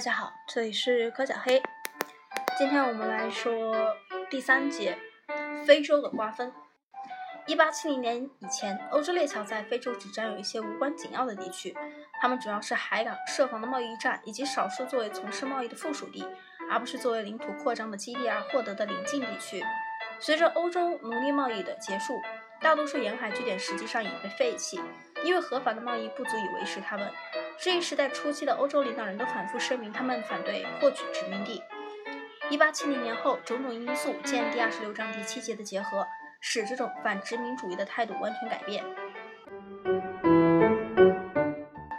大家好，这里是柯小黑。今天我们来说第三节非洲的瓜分。一八七零年以前，欧洲列强在非洲只占有一些无关紧要的地区，它们主要是海港、设防的贸易站，以及少数作为从事贸易的附属地，而不是作为领土扩张的基地而获得的邻近地区。随着欧洲奴隶贸易的结束，大多数沿海据点实际上已被废弃，因为合法的贸易不足以维持它们。这一时代初期的欧洲领导人都反复声明，他们反对获取殖民地。一八七零年后，种种因素见第二十六章第七节的结合，使这种反殖民主义的态度完全改变。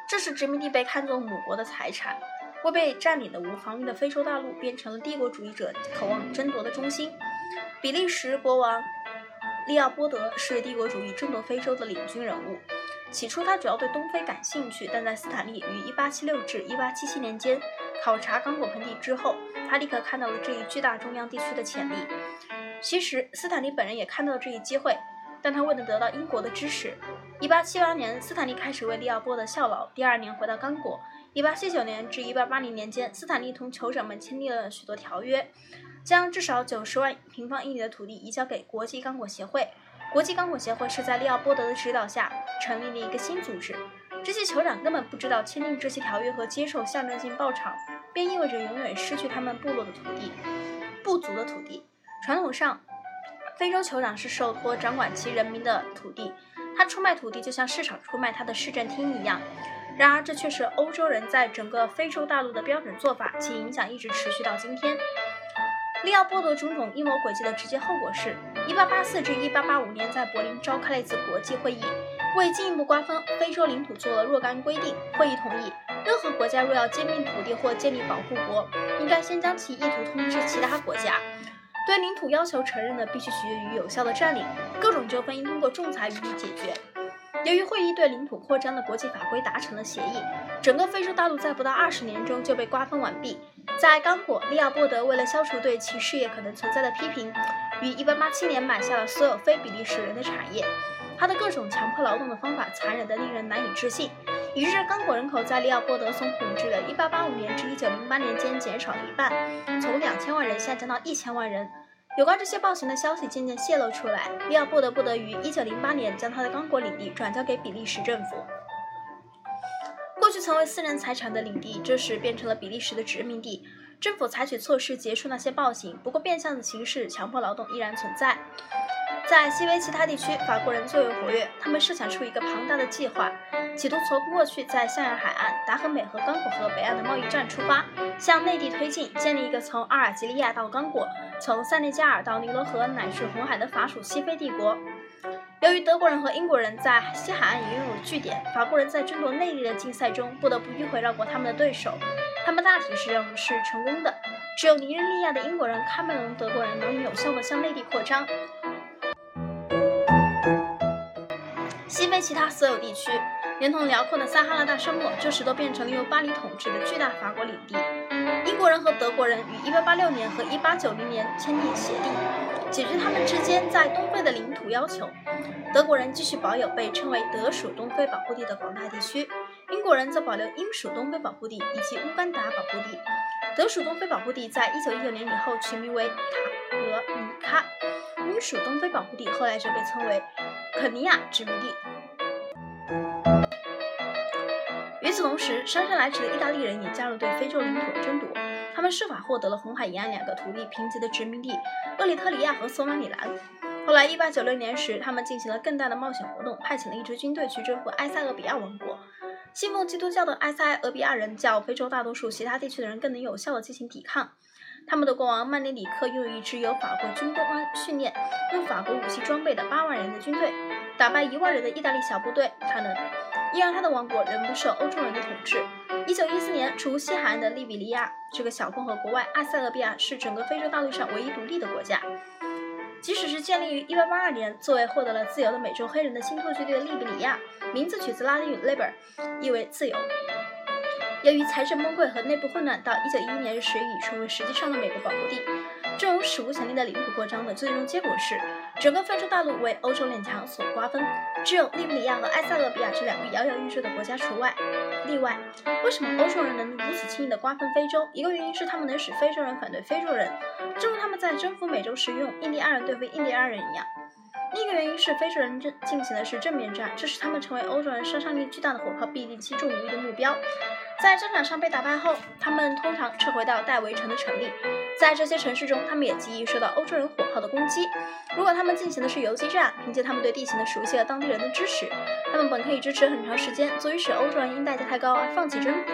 这时，殖民地被看作母国的财产，未被占领的无防御的非洲大陆变成了帝国主义者渴望争夺的中心。比利时国王利奥波德是帝国主义争夺非洲的领军人物。起初，他主要对东非感兴趣，但在斯坦利于1876至1877年间考察刚果盆地之后，他立刻看到了这一巨大中央地区的潜力。其实，斯坦利本人也看到了这一机会，但他未能得到英国的支持。1878年，斯坦利开始为利奥波德效劳，第二年回到刚果。1879年至1880年间，斯坦利同酋长们签订了许多条约，将至少90万平方英里的土地移交给国际刚果协会。国际刚果协会是在利奥波德的指导下成立了一个新组织。这些酋长根本不知道签订这些条约和接受象征性报酬，便意味着永远失去他们部落的土地、部族的土地。传统上，非洲酋长是受托掌管其人民的土地，他出卖土地就像市场出卖他的市政厅一样。然而，这却是欧洲人在整个非洲大陆的标准做法，其影响一直持续到今天。利奥波德种种阴谋诡计的直接后果是，1884至1885年在柏林召开了一次国际会议，为进一步瓜分非洲领土做了若干规定。会议同意，任何国家若要兼并土地或建立保护国，应该先将其意图通知其他国家。对领土要求承认的，必须取决于有效的占领。各种纠纷应通过仲裁予以解决。由于会议对领土扩张的国际法规达成了协议，整个非洲大陆在不到二十年中就被瓜分完毕。在刚果，利奥波德为了消除对其事业可能存在的批评，于1887年买下了所有非比利时人的产业。他的各种强迫劳动的方法残忍得令人难以置信，以致刚果人口在利奥波德所统治的1885年至1908年间减少了一半，从两千万人下降到一千万人。有关这些暴行的消息渐渐泄露出来，利奥波德不得于1908年将他的刚果领地转交给比利时政府。过去曾为私人财产的领地，这时变成了比利时的殖民地。政府采取措施结束那些暴行，不过变相的形式强迫劳动依然存在。在西非其他地区，法国人最为活跃。他们设想出一个庞大的计划，企图从过去在象牙海岸、达荷美和刚果河北岸的贸易站出发，向内地推进，建立一个从阿尔及利亚到刚果、从塞内加尔到尼罗河乃至红海的法属西非帝国。由于德国人和英国人在西海岸也拥有据点，法国人在争夺内地的竞赛中不得不迂回绕过他们的对手。他们大体上是成功的，只有尼日利亚的英国人、喀麦隆德国人能有效地向内地扩张。西非其他所有地区，连同辽阔的撒哈拉大沙漠，这时都变成了由巴黎统治的巨大法国领地。英国人和德国人于1886年和1890年签订协定，解决他们之间在东非的领土要求。德国人继续保有被称为德属东非保护地的广大地区，英国人则保留英属东非保护地以及乌干达保护地。德属东非保护地在1919年以后取名为塔俄尼卡，英属东非保护地后来就被称为肯尼亚殖民地。与此同时，姗姗来迟的意大利人也加入对非洲领土的争夺。他们设法获得了红海沿岸两个土地贫瘠的殖民地——厄立特里亚和索马里兰。后来，1896年时，他们进行了更大的冒险活动，派遣了一支军队去征服埃塞俄比亚王国。信奉基督教的埃塞俄比亚人较非洲大多数其他地区的人更能有效地进行抵抗。他们的国王曼尼里克拥有一支由法国军官训练、用法国武器装备的八万人的军队，打败一万人的意大利小部队。他能。依然，他的王国仍不受欧洲人的统治。一九一四年，除西海岸的利比里亚这个小共和国外，埃塞俄比亚是整个非洲大陆上唯一独立的国家。即使是建立于一八八二年，作为获得了自由的美洲黑人的新拓居地的利比里亚，名字取自拉丁语 “liber”，意为自由。由于财政崩溃和内部混乱，到一九一一年时已成为实际上的美国保护地。这种史无前例的领土扩张的最终结果是，整个非洲大陆为欧洲列强所瓜分，只有利比里亚和埃塞俄比亚这两个摇摇欲坠的国家除外。例外，为什么欧洲人能如此轻易地瓜分非洲？一个原因是他们能使非洲人反对非洲人，正如他们在征服美洲时用印第安人对付印第安人一样。另一个原因是非洲人正进行的是正面战，这使他们成为欧洲人杀伤力巨大的火炮必定击中无疑的目标。在战场上被打败后，他们通常撤回到戴维城的城里，在这些城市中，他们也极易受到欧洲人火炮的攻击。如果他们进行的是游击战，凭借他们对地形的熟悉和当地人的支持，他们本可以支持很长时间，足以使欧洲人因代价太高而放弃征服。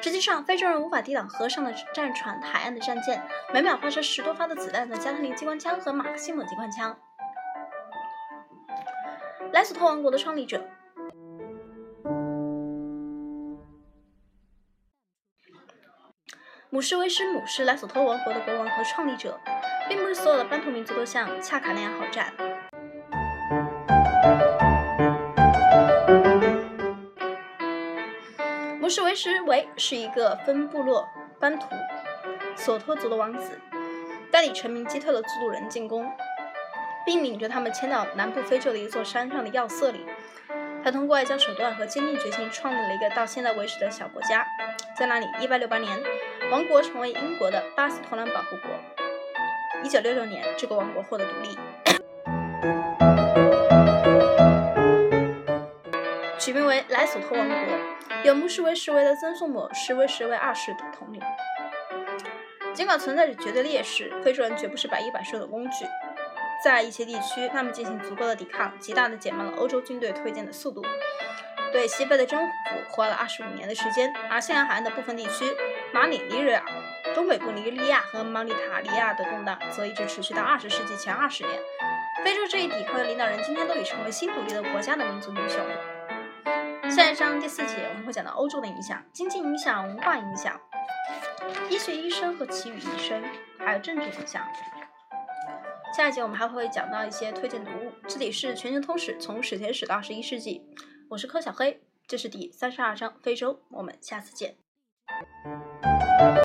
实际上，非洲人无法抵挡河上的战船、海岸的战舰，每秒发射十多发的子弹的加特林机关枪和马克西姆机关枪。莱索托王国的创立者，姆什维什姆是莱索托王国的国王和创立者，并不是所有的班图民族都像恰卡那样好战。姆什维什维是一个分部落班图索托族的王子，带领臣民击退了祖鲁人进攻。并领着他们迁到南部非洲的一座山上的要塞里。他通过外交手段和坚定决心，创立了一个到现在为止的小国家。在那里，1868年，王国成为英国的巴斯托兰保护国。1966年，这个王国获得独立，取名为莱索托王国，有穆什维什维的曾孙母什维什维二世的统领。尽管存在着绝对劣势，非洲人绝不是百依百顺的工具。在一些地区，他们进行足够的抵抗，极大地减慢了欧洲军队推进的速度。对西非的征服花了二十五年的时间，而西洋海岸的部分地区——马里、尼日尔、东北部尼日利亚和毛里塔尼亚的动荡，则一直持续到二十世纪前二十年。非洲这一抵抗的领导人今天都已成为新独立的国家的民族英雄。下一章第四节我们会讲到欧洲的影响、经济影响、文化影响、医学医生和其余医生，还有政治影响。下一节我们还会讲到一些推荐读物。这里是全球通史，从史前史到二十一世纪。我是柯小黑，这是第三十二章非洲。我们下次见。